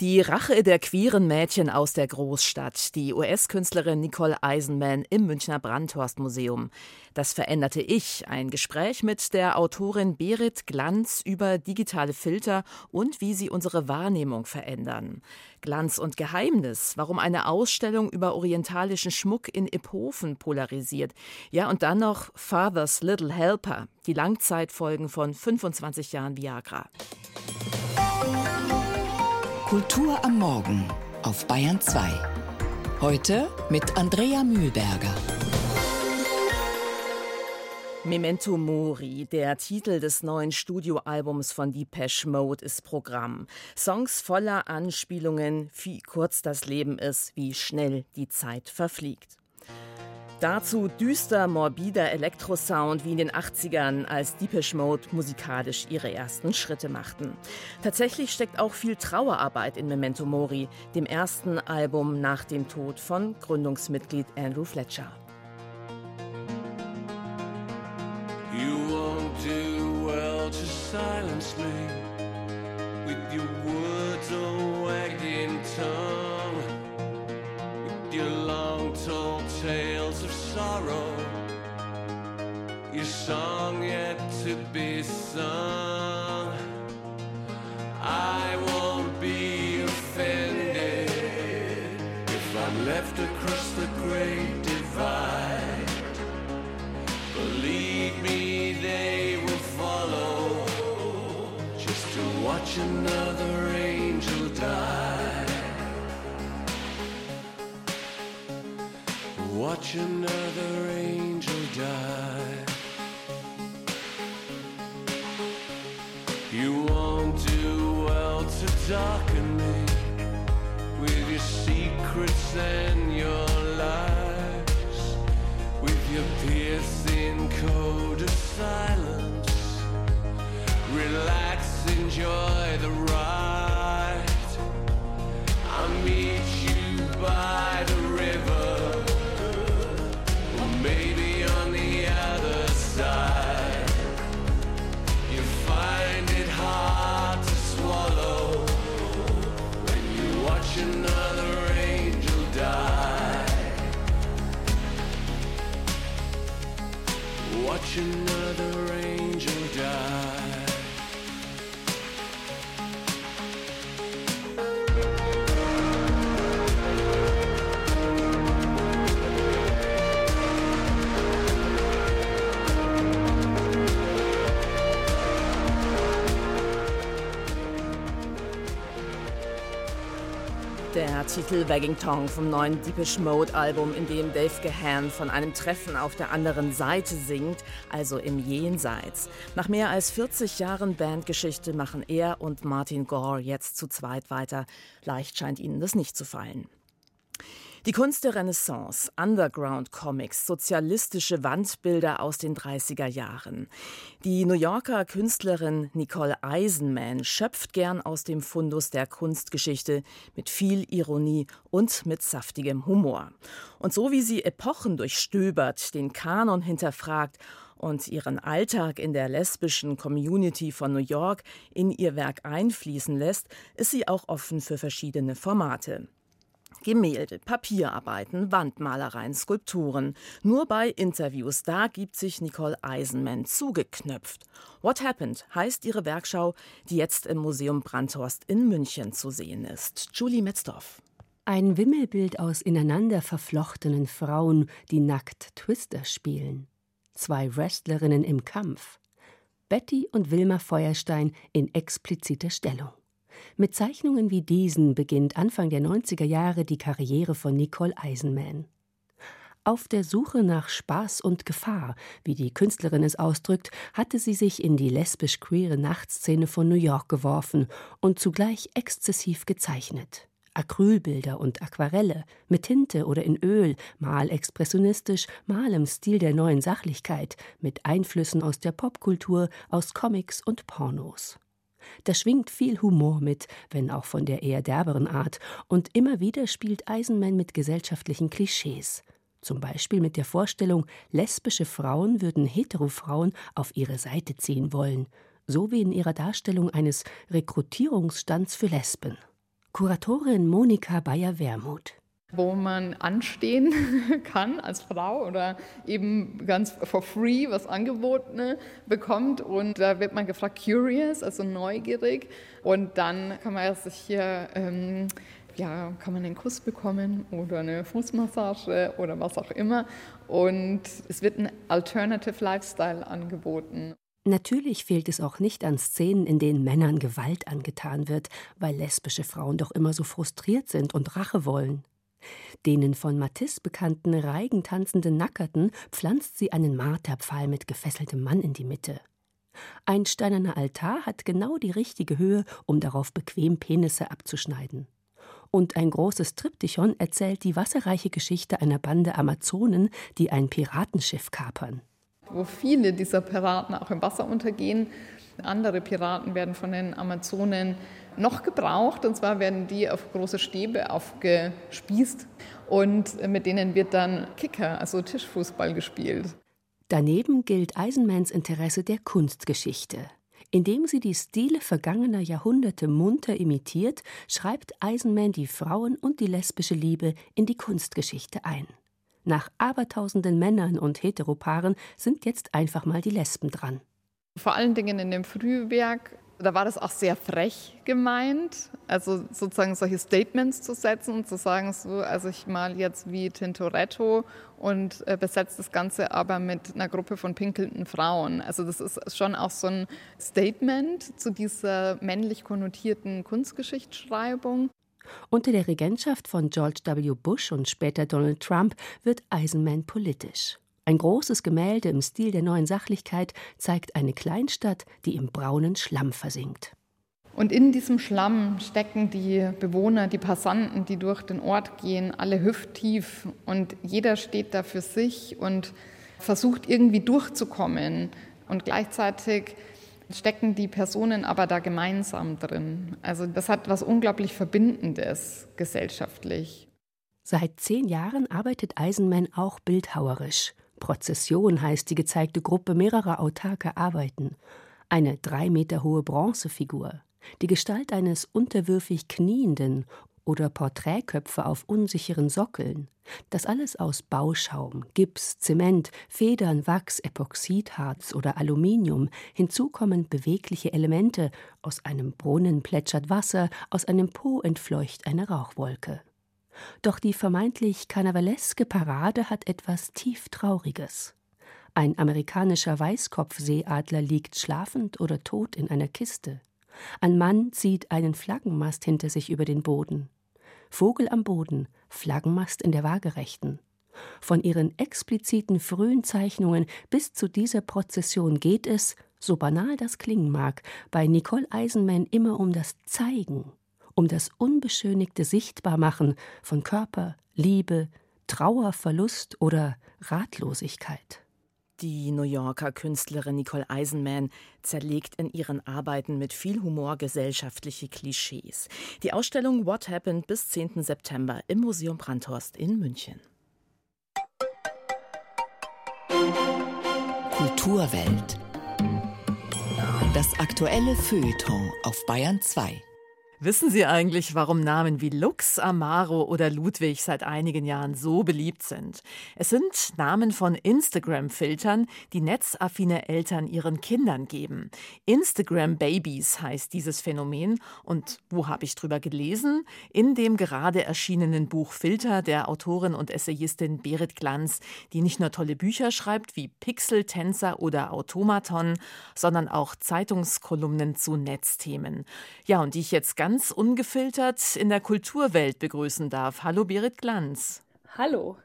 Die Rache der queeren Mädchen aus der Großstadt, die US-Künstlerin Nicole Eisenman im Münchner Brandhorst-Museum. Das veränderte Ich, ein Gespräch mit der Autorin Berit Glanz über digitale Filter und wie sie unsere Wahrnehmung verändern. Glanz und Geheimnis, warum eine Ausstellung über orientalischen Schmuck in Epofen polarisiert. Ja, und dann noch Father's Little Helper, die Langzeitfolgen von 25 Jahren Viagra. Kultur am Morgen auf Bayern 2. Heute mit Andrea Mühlberger. Memento Mori, der Titel des neuen Studioalbums von Depeche Mode, ist Programm. Songs voller Anspielungen, wie kurz das Leben ist, wie schnell die Zeit verfliegt. Dazu düster, morbider Elektrosound wie in den 80ern, als Deepish Mode musikalisch ihre ersten Schritte machten. Tatsächlich steckt auch viel Trauerarbeit in Memento Mori, dem ersten Album nach dem Tod von Gründungsmitglied Andrew Fletcher. You won't do well to silence me with your words or song yet to be sung. I won't be offended if I'm left across the great divide. Believe me, they will follow just to watch another angel die. Watch another angel die. Darken me with your secrets and your lies, with your piercing code of silence. Relax, enjoy the ride. Titel Wagging Tongue vom neuen Deepish Mode Album, in dem Dave Gahan von einem Treffen auf der anderen Seite singt, also im Jenseits. Nach mehr als 40 Jahren Bandgeschichte machen er und Martin Gore jetzt zu zweit weiter. Leicht scheint ihnen das nicht zu fallen. Die Kunst der Renaissance, Underground-Comics, sozialistische Wandbilder aus den 30er Jahren. Die New Yorker Künstlerin Nicole Eisenman schöpft gern aus dem Fundus der Kunstgeschichte mit viel Ironie und mit saftigem Humor. Und so wie sie Epochen durchstöbert, den Kanon hinterfragt und ihren Alltag in der lesbischen Community von New York in ihr Werk einfließen lässt, ist sie auch offen für verschiedene Formate. Gemälde, Papierarbeiten, Wandmalereien, Skulpturen. Nur bei Interviews, da gibt sich Nicole Eisenman zugeknöpft. What Happened heißt ihre Werkschau, die jetzt im Museum Brandhorst in München zu sehen ist. Julie Metzdorf. Ein Wimmelbild aus ineinander verflochtenen Frauen, die nackt Twister spielen. Zwei Wrestlerinnen im Kampf. Betty und Wilma Feuerstein in expliziter Stellung. Mit Zeichnungen wie diesen beginnt Anfang der 90er Jahre die Karriere von Nicole Eisenman. Auf der Suche nach Spaß und Gefahr, wie die Künstlerin es ausdrückt, hatte sie sich in die lesbisch-queere Nachtszene von New York geworfen und zugleich exzessiv gezeichnet. Acrylbilder und Aquarelle, mit Tinte oder in Öl, mal expressionistisch, mal im Stil der neuen Sachlichkeit, mit Einflüssen aus der Popkultur, aus Comics und Pornos. Da schwingt viel Humor mit, wenn auch von der eher derberen Art, und immer wieder spielt Eisenman mit gesellschaftlichen Klischees. Zum Beispiel mit der Vorstellung, lesbische Frauen würden Heterofrauen auf ihre Seite ziehen wollen, so wie in ihrer Darstellung eines Rekrutierungsstands für Lesben. Kuratorin Monika Bayer-Wermuth wo man anstehen kann als Frau oder eben ganz for free was angeboten bekommt. Und da wird man gefragt, curious, also neugierig. Und dann kann man sich hier, ähm, ja, kann man einen Kuss bekommen oder eine Fußmassage oder was auch immer. Und es wird ein Alternative Lifestyle angeboten. Natürlich fehlt es auch nicht an Szenen, in denen Männern Gewalt angetan wird, weil lesbische Frauen doch immer so frustriert sind und Rache wollen. Denen von Matisse bekannten Reigen tanzenden Nackerten pflanzt sie einen Marterpfahl mit gefesseltem Mann in die Mitte. Ein steinerner Altar hat genau die richtige Höhe, um darauf bequem Penisse abzuschneiden. Und ein großes Triptychon erzählt die wasserreiche Geschichte einer Bande Amazonen, die ein Piratenschiff kapern. Wo viele dieser Piraten auch im Wasser untergehen. Andere Piraten werden von den Amazonen noch gebraucht. Und zwar werden die auf große Stäbe aufgespießt und mit denen wird dann Kicker, also Tischfußball gespielt. Daneben gilt Eisenmans Interesse der Kunstgeschichte. Indem sie die Stile vergangener Jahrhunderte munter imitiert, schreibt Eisenman die Frauen und die lesbische Liebe in die Kunstgeschichte ein. Nach abertausenden Männern und Heteropaaren sind jetzt einfach mal die Lesben dran. Vor allen Dingen in dem Frühwerk da war das auch sehr frech gemeint, also sozusagen solche Statements zu setzen und zu sagen, so, also ich mal jetzt wie Tintoretto und äh, besetze das Ganze aber mit einer Gruppe von pinkelnden Frauen. Also das ist schon auch so ein Statement zu dieser männlich konnotierten Kunstgeschichtsschreibung. Unter der Regentschaft von George W. Bush und später Donald Trump wird Eisenman politisch. Ein großes Gemälde im Stil der neuen Sachlichkeit zeigt eine Kleinstadt, die im braunen Schlamm versinkt. Und in diesem Schlamm stecken die Bewohner, die Passanten, die durch den Ort gehen, alle hüfttief. Und jeder steht da für sich und versucht irgendwie durchzukommen. Und gleichzeitig stecken die Personen aber da gemeinsam drin. Also das hat was unglaublich Verbindendes gesellschaftlich. Seit zehn Jahren arbeitet Eisenman auch bildhauerisch. Prozession heißt die gezeigte Gruppe mehrerer autarker Arbeiten. Eine drei Meter hohe Bronzefigur, die Gestalt eines unterwürfig Knienden oder Porträtköpfe auf unsicheren Sockeln. Das alles aus Bauschaum, Gips, Zement, Federn, Wachs, Epoxidharz oder Aluminium. Hinzu kommen bewegliche Elemente. Aus einem Brunnen plätschert Wasser, aus einem Po entfleucht eine Rauchwolke. Doch die vermeintlich karnevaleske Parade hat etwas tief Trauriges. Ein amerikanischer Weißkopfseeadler liegt schlafend oder tot in einer Kiste. Ein Mann zieht einen Flaggenmast hinter sich über den Boden. Vogel am Boden, Flaggenmast in der Waagerechten. Von ihren expliziten frühen Zeichnungen bis zu dieser Prozession geht es, so banal das klingen mag, bei Nicole Eisenman immer um das Zeigen, um das unbeschönigte Sichtbarmachen von Körper, Liebe, Trauer, Verlust oder Ratlosigkeit. Die New Yorker Künstlerin Nicole Eisenman zerlegt in ihren Arbeiten mit viel Humor gesellschaftliche Klischees. Die Ausstellung What Happened bis 10. September im Museum Brandhorst in München. Kulturwelt. Das aktuelle Feuilleton auf Bayern 2. Wissen Sie eigentlich, warum Namen wie Lux, Amaro oder Ludwig seit einigen Jahren so beliebt sind? Es sind Namen von Instagram-Filtern, die netzaffine Eltern ihren Kindern geben. Instagram Babies heißt dieses Phänomen. Und wo habe ich drüber gelesen? In dem gerade erschienenen Buch Filter der Autorin und Essayistin Berit Glanz, die nicht nur tolle Bücher schreibt wie Pixel, Tänzer oder Automaton, sondern auch Zeitungskolumnen zu Netzthemen. Ja, und die ich jetzt ganz ganz ungefiltert in der Kulturwelt begrüßen darf. Hallo Berit Glanz. Hallo.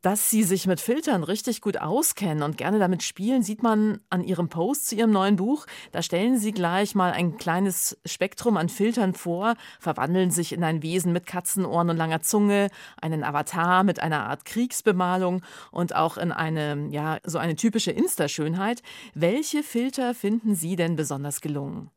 Dass Sie sich mit Filtern richtig gut auskennen und gerne damit spielen, sieht man an Ihrem Post zu Ihrem neuen Buch. Da stellen Sie gleich mal ein kleines Spektrum an Filtern vor, verwandeln sich in ein Wesen mit Katzenohren und langer Zunge, einen Avatar mit einer Art Kriegsbemalung und auch in eine, ja, so eine typische Insta-Schönheit. Welche Filter finden Sie denn besonders gelungen?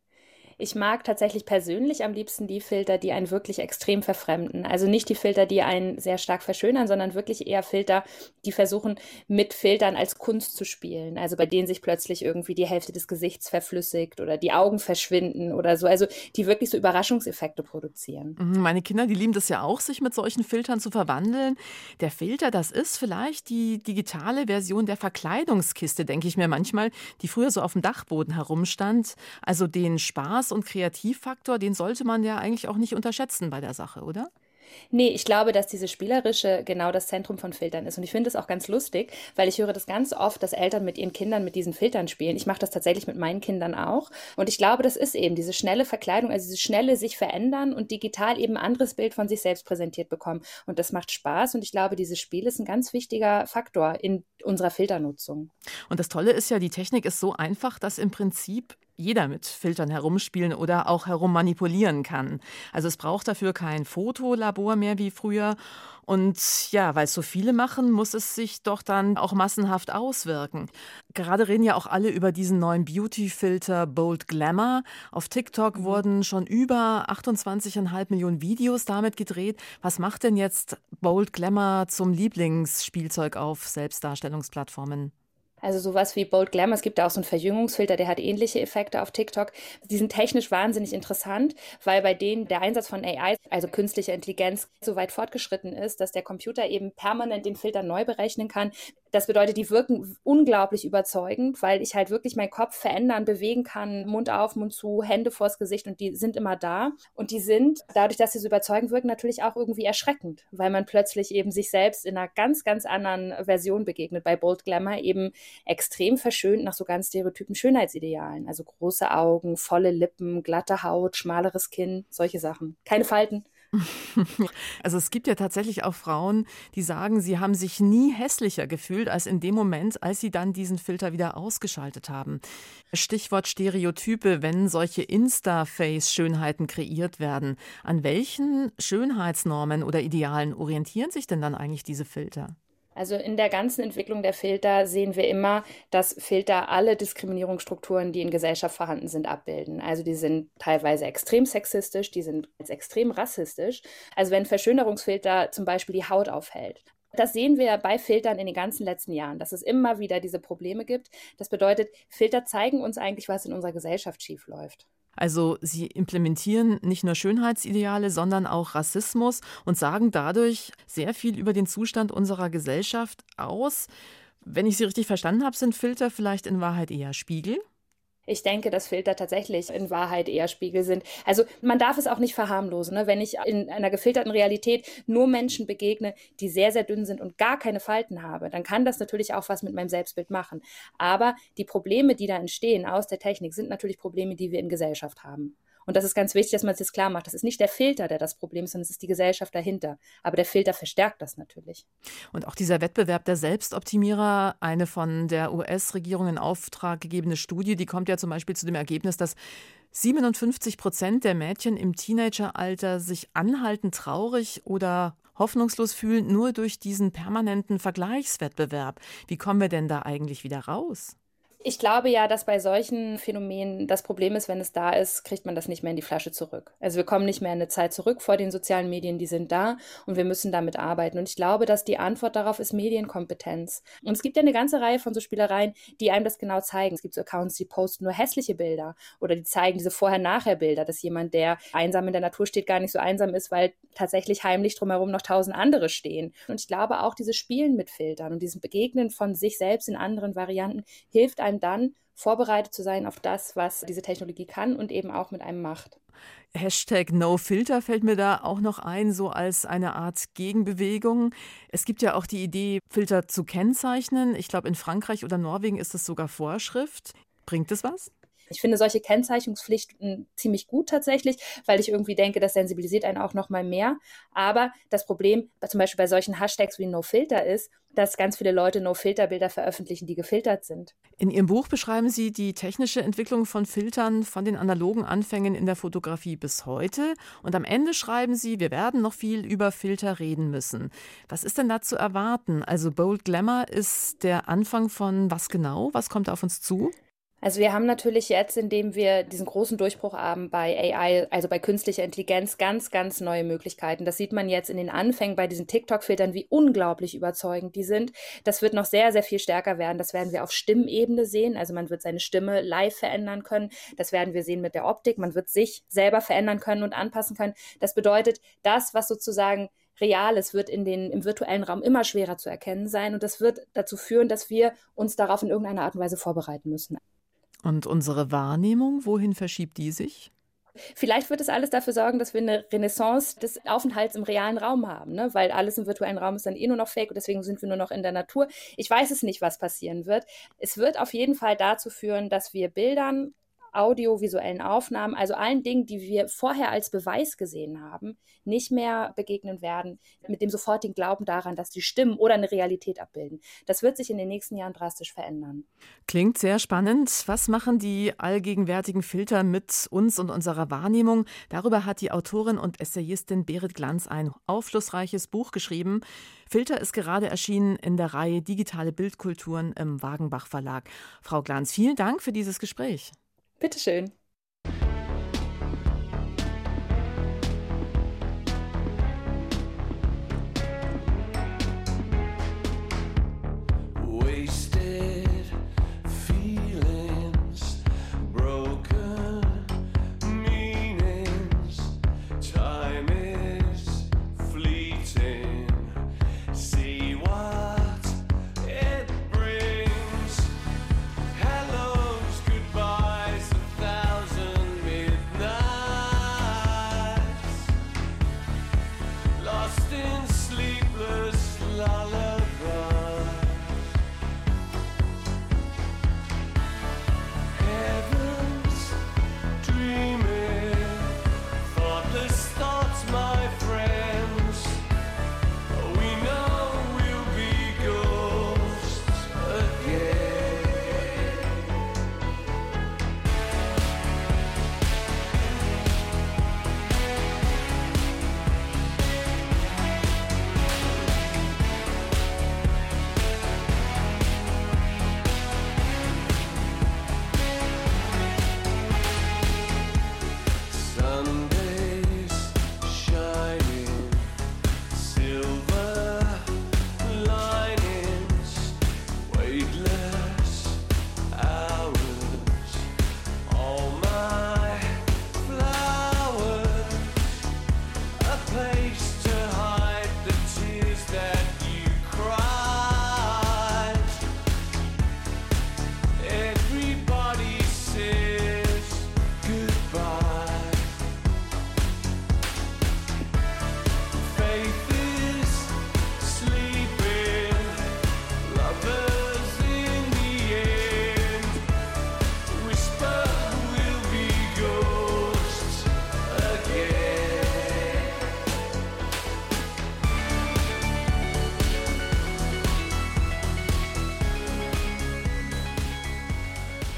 Ich mag tatsächlich persönlich am liebsten die Filter, die einen wirklich extrem verfremden. Also nicht die Filter, die einen sehr stark verschönern, sondern wirklich eher Filter, die versuchen, mit Filtern als Kunst zu spielen. Also bei denen sich plötzlich irgendwie die Hälfte des Gesichts verflüssigt oder die Augen verschwinden oder so. Also die wirklich so Überraschungseffekte produzieren. Mhm, meine Kinder, die lieben das ja auch, sich mit solchen Filtern zu verwandeln. Der Filter, das ist vielleicht die digitale Version der Verkleidungskiste, denke ich mir manchmal, die früher so auf dem Dachboden herumstand. Also den Spaß Spaß und Kreativfaktor, den sollte man ja eigentlich auch nicht unterschätzen bei der Sache, oder? Nee, ich glaube, dass diese Spielerische genau das Zentrum von Filtern ist. Und ich finde es auch ganz lustig, weil ich höre das ganz oft, dass Eltern mit ihren Kindern mit diesen Filtern spielen. Ich mache das tatsächlich mit meinen Kindern auch. Und ich glaube, das ist eben diese schnelle Verkleidung, also diese schnelle sich verändern und digital eben ein anderes Bild von sich selbst präsentiert bekommen. Und das macht Spaß. Und ich glaube, dieses Spiel ist ein ganz wichtiger Faktor in unserer Filternutzung. Und das Tolle ist ja, die Technik ist so einfach, dass im Prinzip jeder mit Filtern herumspielen oder auch herummanipulieren kann. Also es braucht dafür kein Fotolabor mehr wie früher. Und ja, weil es so viele machen, muss es sich doch dann auch massenhaft auswirken. Gerade reden ja auch alle über diesen neuen Beauty-Filter Bold Glamour. Auf TikTok mhm. wurden schon über 28,5 Millionen Videos damit gedreht. Was macht denn jetzt Bold Glamour zum Lieblingsspielzeug auf Selbstdarstellungsplattformen? Also sowas wie Bold Glamour, es gibt da auch so einen Verjüngungsfilter, der hat ähnliche Effekte auf TikTok. Die sind technisch wahnsinnig interessant, weil bei denen der Einsatz von AI, also künstlicher Intelligenz, so weit fortgeschritten ist, dass der Computer eben permanent den Filter neu berechnen kann. Das bedeutet, die wirken unglaublich überzeugend, weil ich halt wirklich meinen Kopf verändern, bewegen kann, Mund auf, Mund zu, Hände vors Gesicht und die sind immer da. Und die sind, dadurch, dass sie so überzeugend wirken, natürlich auch irgendwie erschreckend, weil man plötzlich eben sich selbst in einer ganz, ganz anderen Version begegnet. Bei Bold Glamour eben extrem verschönt nach so ganz stereotypen Schönheitsidealen. Also große Augen, volle Lippen, glatte Haut, schmaleres Kinn, solche Sachen. Keine Falten. Also es gibt ja tatsächlich auch Frauen, die sagen, sie haben sich nie hässlicher gefühlt als in dem Moment, als sie dann diesen Filter wieder ausgeschaltet haben. Stichwort Stereotype, wenn solche Insta-Face-Schönheiten kreiert werden. An welchen Schönheitsnormen oder Idealen orientieren sich denn dann eigentlich diese Filter? Also in der ganzen Entwicklung der Filter sehen wir immer, dass Filter alle Diskriminierungsstrukturen, die in Gesellschaft vorhanden sind, abbilden. Also die sind teilweise extrem sexistisch, die sind extrem rassistisch. Also wenn Verschönerungsfilter zum Beispiel die Haut aufhält. Das sehen wir bei Filtern in den ganzen letzten Jahren, dass es immer wieder diese Probleme gibt. Das bedeutet, Filter zeigen uns eigentlich, was in unserer Gesellschaft schiefläuft. Also sie implementieren nicht nur Schönheitsideale, sondern auch Rassismus und sagen dadurch sehr viel über den Zustand unserer Gesellschaft aus. Wenn ich Sie richtig verstanden habe, sind Filter vielleicht in Wahrheit eher Spiegel? Ich denke, dass Filter tatsächlich in Wahrheit eher Spiegel sind. Also man darf es auch nicht verharmlosen. Ne? Wenn ich in einer gefilterten Realität nur Menschen begegne, die sehr, sehr dünn sind und gar keine Falten habe, dann kann das natürlich auch was mit meinem Selbstbild machen. Aber die Probleme, die da entstehen aus der Technik, sind natürlich Probleme, die wir in Gesellschaft haben. Und das ist ganz wichtig, dass man es jetzt klar macht. Das ist nicht der Filter, der das Problem ist, sondern es ist die Gesellschaft dahinter. Aber der Filter verstärkt das natürlich. Und auch dieser Wettbewerb der Selbstoptimierer, eine von der US-Regierung in Auftrag gegebene Studie, die kommt ja zum Beispiel zu dem Ergebnis, dass 57 Prozent der Mädchen im Teenageralter sich anhaltend traurig oder hoffnungslos fühlen, nur durch diesen permanenten Vergleichswettbewerb. Wie kommen wir denn da eigentlich wieder raus? Ich glaube ja, dass bei solchen Phänomenen das Problem ist, wenn es da ist, kriegt man das nicht mehr in die Flasche zurück. Also wir kommen nicht mehr in eine Zeit zurück vor den sozialen Medien, die sind da und wir müssen damit arbeiten. Und ich glaube, dass die Antwort darauf ist Medienkompetenz. Und es gibt ja eine ganze Reihe von so Spielereien, die einem das genau zeigen. Es gibt so Accounts, die posten nur hässliche Bilder oder die zeigen diese Vorher-Nachher-Bilder, dass jemand, der einsam in der Natur steht, gar nicht so einsam ist, weil tatsächlich heimlich drumherum noch tausend andere stehen. Und ich glaube auch dieses Spielen mit Filtern und dieses Begegnen von sich selbst in anderen Varianten hilft einem dann, vorbereitet zu sein auf das, was diese Technologie kann und eben auch mit einem macht. Hashtag NoFilter fällt mir da auch noch ein, so als eine Art Gegenbewegung. Es gibt ja auch die Idee, Filter zu kennzeichnen. Ich glaube, in Frankreich oder Norwegen ist das sogar Vorschrift. Bringt es was? Ich finde solche Kennzeichnungspflichten ziemlich gut tatsächlich, weil ich irgendwie denke, das sensibilisiert einen auch noch mal mehr. Aber das Problem zum Beispiel bei solchen Hashtags wie NoFilter ist, dass ganz viele Leute No-Filter-Bilder veröffentlichen, die gefiltert sind. In Ihrem Buch beschreiben Sie die technische Entwicklung von Filtern von den analogen Anfängen in der Fotografie bis heute. Und am Ende schreiben Sie, wir werden noch viel über Filter reden müssen. Was ist denn da zu erwarten? Also Bold Glamour ist der Anfang von was genau? Was kommt auf uns zu? Also wir haben natürlich jetzt, indem wir diesen großen Durchbruch haben bei AI, also bei künstlicher Intelligenz, ganz, ganz neue Möglichkeiten. Das sieht man jetzt in den Anfängen bei diesen TikTok-Filtern, wie unglaublich überzeugend die sind. Das wird noch sehr, sehr viel stärker werden. Das werden wir auf Stimmebene sehen. Also man wird seine Stimme live verändern können. Das werden wir sehen mit der Optik. Man wird sich selber verändern können und anpassen können. Das bedeutet, das, was sozusagen Reales wird in den, im virtuellen Raum immer schwerer zu erkennen sein. Und das wird dazu führen, dass wir uns darauf in irgendeiner Art und Weise vorbereiten müssen. Und unsere Wahrnehmung, wohin verschiebt die sich? Vielleicht wird es alles dafür sorgen, dass wir eine Renaissance des Aufenthalts im realen Raum haben, ne? weil alles im virtuellen Raum ist dann eh nur noch fake und deswegen sind wir nur noch in der Natur. Ich weiß es nicht, was passieren wird. Es wird auf jeden Fall dazu führen, dass wir Bildern audiovisuellen Aufnahmen, also allen Dingen, die wir vorher als Beweis gesehen haben, nicht mehr begegnen werden, mit dem sofortigen Glauben daran, dass die Stimmen oder eine Realität abbilden. Das wird sich in den nächsten Jahren drastisch verändern. Klingt sehr spannend. Was machen die allgegenwärtigen Filter mit uns und unserer Wahrnehmung? Darüber hat die Autorin und Essayistin Berit Glanz ein aufschlussreiches Buch geschrieben. Filter ist gerade erschienen in der Reihe Digitale Bildkulturen im Wagenbach Verlag. Frau Glanz, vielen Dank für dieses Gespräch. Bitteschön.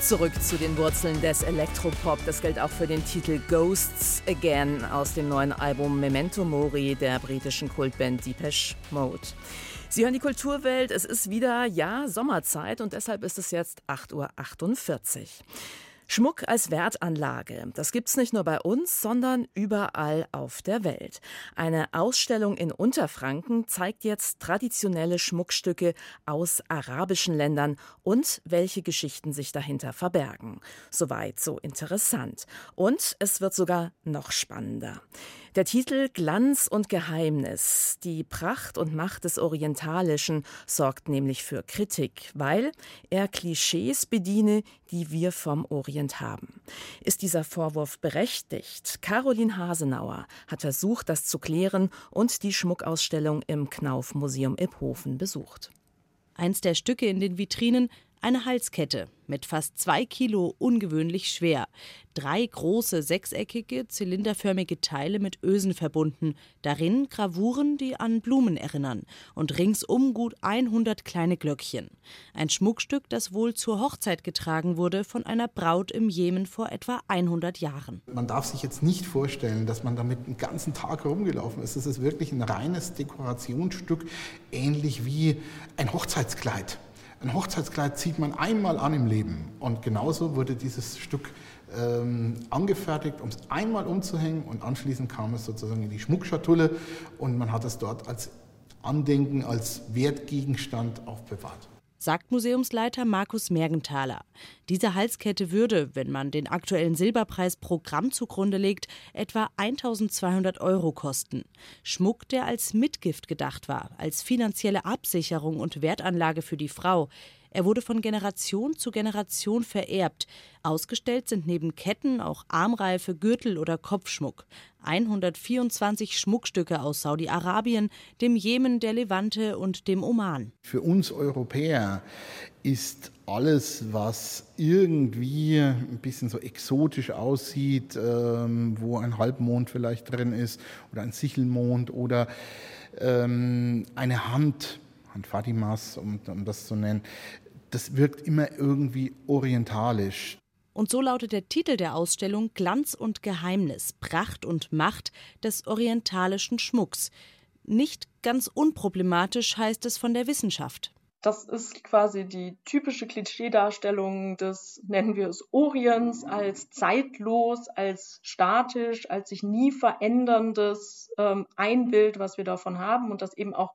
Zurück zu den Wurzeln des Elektropop. Das gilt auch für den Titel Ghosts Again aus dem neuen Album Memento Mori der britischen Kultband Depeche Mode. Sie hören die Kulturwelt. Es ist wieder, ja, Sommerzeit und deshalb ist es jetzt 8.48 Uhr. Schmuck als Wertanlage, das gibt's nicht nur bei uns, sondern überall auf der Welt. Eine Ausstellung in Unterfranken zeigt jetzt traditionelle Schmuckstücke aus arabischen Ländern und welche Geschichten sich dahinter verbergen. Soweit so interessant. Und es wird sogar noch spannender. Der Titel Glanz und Geheimnis, die Pracht und Macht des Orientalischen sorgt nämlich für Kritik, weil er Klischees bediene, die wir vom Orient haben. Ist dieser Vorwurf berechtigt? Caroline Hasenauer hat versucht, das zu klären und die Schmuckausstellung im Knauf Museum Iphofen besucht. Eins der Stücke in den Vitrinen eine Halskette mit fast zwei Kilo ungewöhnlich schwer. Drei große sechseckige, zylinderförmige Teile mit Ösen verbunden. Darin Gravuren, die an Blumen erinnern. Und ringsum gut 100 kleine Glöckchen. Ein Schmuckstück, das wohl zur Hochzeit getragen wurde von einer Braut im Jemen vor etwa 100 Jahren. Man darf sich jetzt nicht vorstellen, dass man damit den ganzen Tag rumgelaufen ist. Es ist wirklich ein reines Dekorationsstück, ähnlich wie ein Hochzeitskleid. Ein Hochzeitskleid zieht man einmal an im Leben. Und genauso wurde dieses Stück ähm, angefertigt, um es einmal umzuhängen. Und anschließend kam es sozusagen in die Schmuckschatulle. Und man hat es dort als Andenken, als Wertgegenstand aufbewahrt sagt Museumsleiter Markus Mergenthaler. Diese Halskette würde, wenn man den aktuellen Silberpreis pro Gramm zugrunde legt, etwa 1200 Euro kosten. Schmuck, der als Mitgift gedacht war, als finanzielle Absicherung und Wertanlage für die Frau, er wurde von Generation zu Generation vererbt. Ausgestellt sind neben Ketten auch Armreife, Gürtel oder Kopfschmuck. 124 Schmuckstücke aus Saudi-Arabien, dem Jemen, der Levante und dem Oman. Für uns Europäer ist alles, was irgendwie ein bisschen so exotisch aussieht, ähm, wo ein Halbmond vielleicht drin ist oder ein Sichelmond oder ähm, eine Hand, Hand Fatimas, um, um das zu nennen, das wirkt immer irgendwie orientalisch. Und so lautet der Titel der Ausstellung Glanz und Geheimnis, Pracht und Macht des orientalischen Schmucks. Nicht ganz unproblematisch heißt es von der Wissenschaft. Das ist quasi die typische Klischeedarstellung des, nennen wir es, Orients als zeitlos, als statisch, als sich nie veränderndes ähm, Einbild, was wir davon haben und das eben auch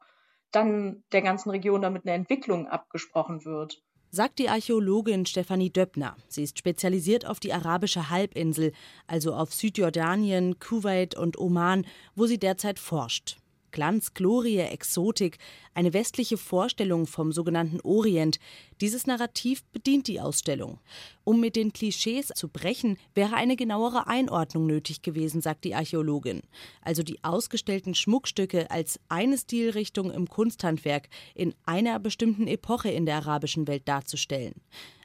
dann der ganzen Region damit eine Entwicklung abgesprochen wird. Sagt die Archäologin Stefanie Döppner. Sie ist spezialisiert auf die arabische Halbinsel, also auf Südjordanien, Kuwait und Oman, wo sie derzeit forscht. Glanz, Glorie, Exotik, eine westliche Vorstellung vom sogenannten Orient. Dieses Narrativ bedient die Ausstellung. Um mit den Klischees zu brechen, wäre eine genauere Einordnung nötig gewesen, sagt die Archäologin. Also die ausgestellten Schmuckstücke als eine Stilrichtung im Kunsthandwerk in einer bestimmten Epoche in der arabischen Welt darzustellen.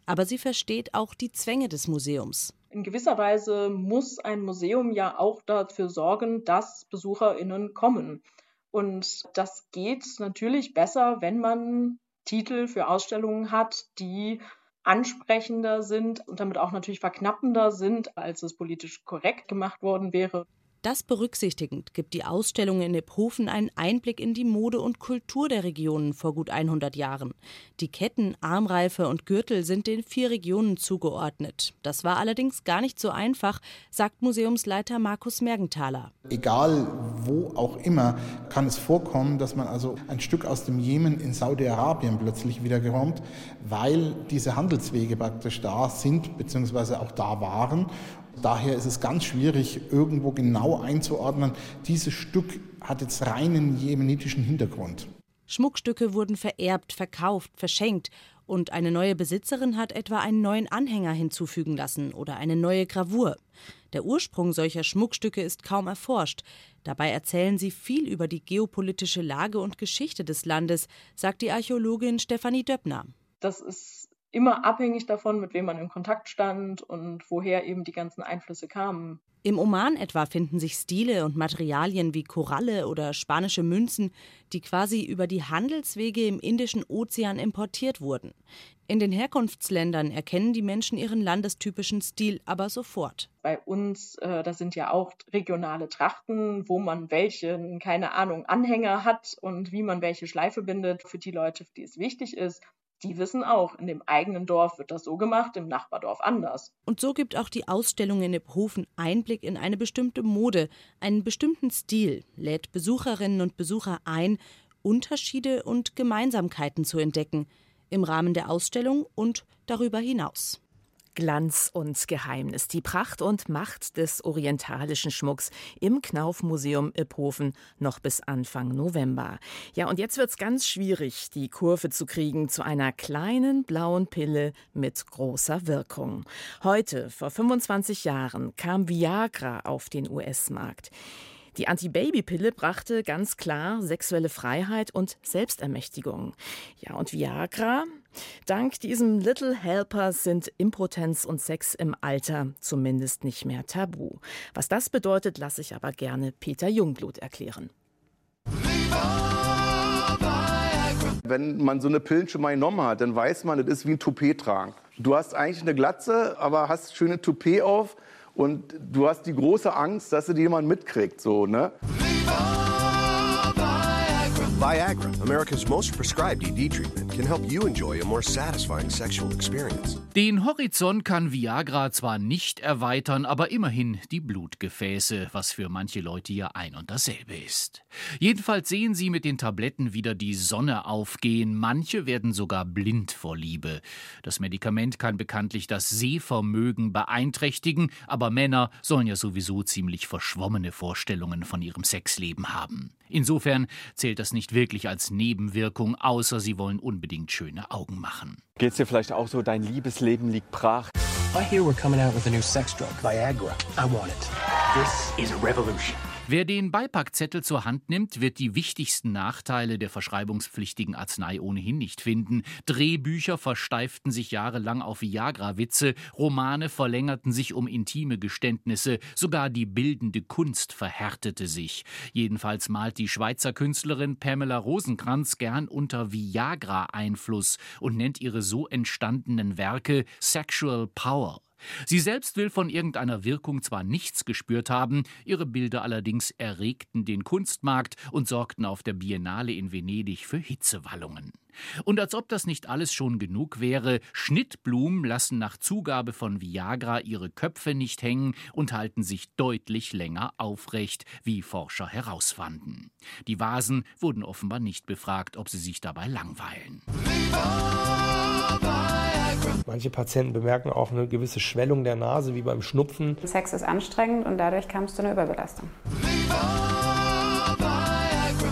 Aber sie versteht auch die Zwänge des Museums. In gewisser Weise muss ein Museum ja auch dafür sorgen, dass BesucherInnen kommen. Und das geht natürlich besser, wenn man Titel für Ausstellungen hat, die ansprechender sind und damit auch natürlich verknappender sind, als es politisch korrekt gemacht worden wäre. Das berücksichtigend gibt die Ausstellung in Ephofen einen Einblick in die Mode und Kultur der Regionen vor gut 100 Jahren. Die Ketten, Armreife und Gürtel sind den vier Regionen zugeordnet. Das war allerdings gar nicht so einfach, sagt Museumsleiter Markus Mergenthaler. Egal wo auch immer kann es vorkommen, dass man also ein Stück aus dem Jemen in Saudi-Arabien plötzlich wieder geräumt, weil diese Handelswege praktisch da sind bzw. auch da waren Daher ist es ganz schwierig, irgendwo genau einzuordnen, dieses Stück hat jetzt reinen jemenitischen Hintergrund. Schmuckstücke wurden vererbt, verkauft, verschenkt und eine neue Besitzerin hat etwa einen neuen Anhänger hinzufügen lassen oder eine neue Gravur. Der Ursprung solcher Schmuckstücke ist kaum erforscht. Dabei erzählen sie viel über die geopolitische Lage und Geschichte des Landes, sagt die Archäologin Stefanie Döppner. Das ist immer abhängig davon, mit wem man in Kontakt stand und woher eben die ganzen Einflüsse kamen. Im Oman etwa finden sich Stile und Materialien wie Koralle oder spanische Münzen, die quasi über die Handelswege im Indischen Ozean importiert wurden. In den Herkunftsländern erkennen die Menschen ihren landestypischen Stil aber sofort. Bei uns, äh, das sind ja auch regionale Trachten, wo man welchen, keine Ahnung, Anhänger hat und wie man welche Schleife bindet für die Leute, für die es wichtig ist die wissen auch, in dem eigenen Dorf wird das so gemacht, im Nachbardorf anders. Und so gibt auch die Ausstellung in Ephofen Einblick in eine bestimmte Mode, einen bestimmten Stil, lädt Besucherinnen und Besucher ein, Unterschiede und Gemeinsamkeiten zu entdecken, im Rahmen der Ausstellung und darüber hinaus. Glanz und Geheimnis, die Pracht und Macht des orientalischen Schmucks im Knauf-Museum Iphofen noch bis Anfang November. Ja, und jetzt wird es ganz schwierig, die Kurve zu kriegen zu einer kleinen blauen Pille mit großer Wirkung. Heute, vor 25 Jahren, kam Viagra auf den US-Markt. Die Anti-Baby-Pille brachte ganz klar sexuelle Freiheit und Selbstermächtigung. Ja, und Viagra? Dank diesem Little Helper sind Impotenz und Sex im Alter zumindest nicht mehr tabu. Was das bedeutet, lasse ich aber gerne Peter Jungblut erklären. Wenn man so eine Pillen schon mal genommen hat, dann weiß man, das ist wie ein Toupet tragen. Du hast eigentlich eine Glatze, aber hast schöne Toupet auf und du hast die große Angst, dass du jemand mitkriegt, so, ne? Viagra, America's most prescribed ED treatment can help you enjoy a more satisfying sexual experience. Den Horizont kann Viagra zwar nicht erweitern, aber immerhin die Blutgefäße, was für manche Leute ja ein und dasselbe ist. Jedenfalls sehen sie mit den Tabletten wieder die Sonne aufgehen, manche werden sogar blind vor Liebe. Das Medikament kann bekanntlich das Sehvermögen beeinträchtigen, aber Männer sollen ja sowieso ziemlich verschwommene Vorstellungen von ihrem Sexleben haben. Insofern zählt das nicht wirklich als Nebenwirkung, außer sie wollen unbedingt schöne Augen machen. Geht's dir vielleicht auch so, dein Liebesleben liegt brach? I hear we're coming out with a new sex drug, Viagra. I want it. This is a revolution. Wer den Beipackzettel zur Hand nimmt, wird die wichtigsten Nachteile der verschreibungspflichtigen Arznei ohnehin nicht finden. Drehbücher versteiften sich jahrelang auf Viagra-Witze, Romane verlängerten sich um intime Geständnisse, sogar die bildende Kunst verhärtete sich. Jedenfalls malt die Schweizer Künstlerin Pamela Rosenkranz gern unter Viagra-Einfluss und nennt ihre so entstandenen Werke Sexual Power. Sie selbst will von irgendeiner Wirkung zwar nichts gespürt haben, ihre Bilder allerdings erregten den Kunstmarkt und sorgten auf der Biennale in Venedig für Hitzewallungen. Und als ob das nicht alles schon genug wäre, Schnittblumen lassen nach Zugabe von Viagra ihre Köpfe nicht hängen und halten sich deutlich länger aufrecht, wie Forscher herausfanden. Die Vasen wurden offenbar nicht befragt, ob sie sich dabei langweilen. Manche Patienten bemerken auch eine gewisse Schwellung der Nase, wie beim Schnupfen. Sex ist anstrengend und dadurch kam es zu einer Überbelastung.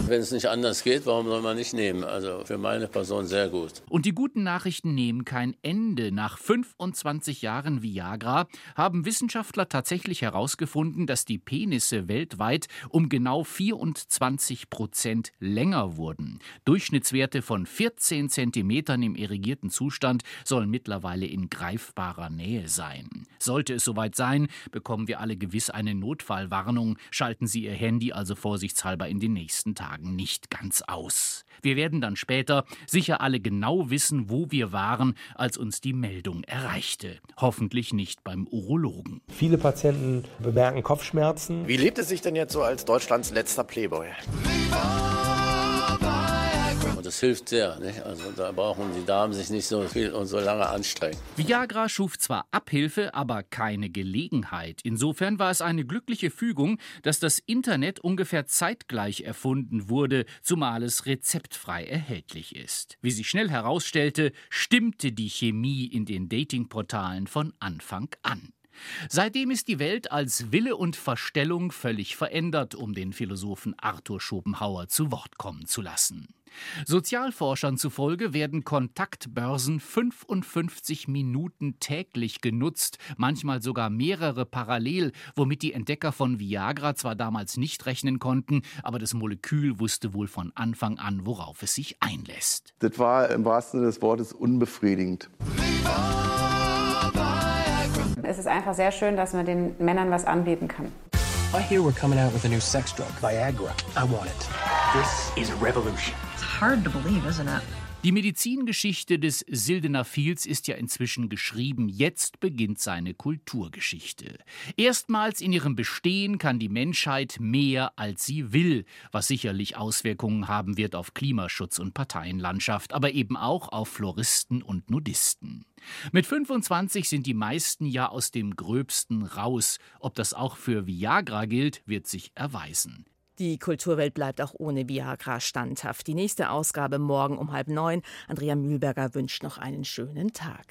Wenn es nicht anders geht, warum soll man nicht nehmen? Also für meine Person sehr gut. Und die guten Nachrichten nehmen kein Ende. Nach 25 Jahren Viagra haben Wissenschaftler tatsächlich herausgefunden, dass die Penisse weltweit um genau 24 Prozent länger wurden. Durchschnittswerte von 14 Zentimetern im irrigierten Zustand sollen mittlerweile in greifbarer Nähe sein. Sollte es soweit sein, bekommen wir alle gewiss eine Notfallwarnung. Schalten Sie Ihr Handy also vorsichtshalber in den nächsten Tagen Tagen nicht ganz aus. Wir werden dann später sicher alle genau wissen, wo wir waren, als uns die Meldung erreichte. Hoffentlich nicht beim Urologen. Viele Patienten bemerken Kopfschmerzen. Wie lebt es sich denn jetzt so als Deutschlands letzter Playboy? Das hilft sehr. Nicht? Also da brauchen die Damen sich nicht so viel und so lange anstrengen. Viagra schuf zwar Abhilfe, aber keine Gelegenheit. Insofern war es eine glückliche Fügung, dass das Internet ungefähr zeitgleich erfunden wurde, zumal es rezeptfrei erhältlich ist. Wie sich schnell herausstellte, stimmte die Chemie in den Datingportalen von Anfang an. Seitdem ist die Welt als Wille und Verstellung völlig verändert, um den Philosophen Arthur Schopenhauer zu Wort kommen zu lassen. Sozialforschern zufolge werden Kontaktbörsen 55 Minuten täglich genutzt, manchmal sogar mehrere parallel, womit die Entdecker von Viagra zwar damals nicht rechnen konnten, aber das Molekül wusste wohl von Anfang an, worauf es sich einlässt. Das war im wahrsten Sinne des Wortes unbefriedigend. Es ist einfach sehr schön, dass man den Männern was anbieten kann. I hear we're coming out with a new sex drug, Viagra. I want it. This is a revolution. It's hard to believe, isn't it? Die Medizingeschichte des Sildenafils ist ja inzwischen geschrieben. Jetzt beginnt seine Kulturgeschichte. Erstmals in ihrem Bestehen kann die Menschheit mehr, als sie will, was sicherlich Auswirkungen haben wird auf Klimaschutz und Parteienlandschaft, aber eben auch auf Floristen und Nudisten. Mit 25 sind die meisten ja aus dem Gröbsten raus. Ob das auch für Viagra gilt, wird sich erweisen. Die Kulturwelt bleibt auch ohne Viagra standhaft. Die nächste Ausgabe morgen um halb neun. Andrea Mühlberger wünscht noch einen schönen Tag.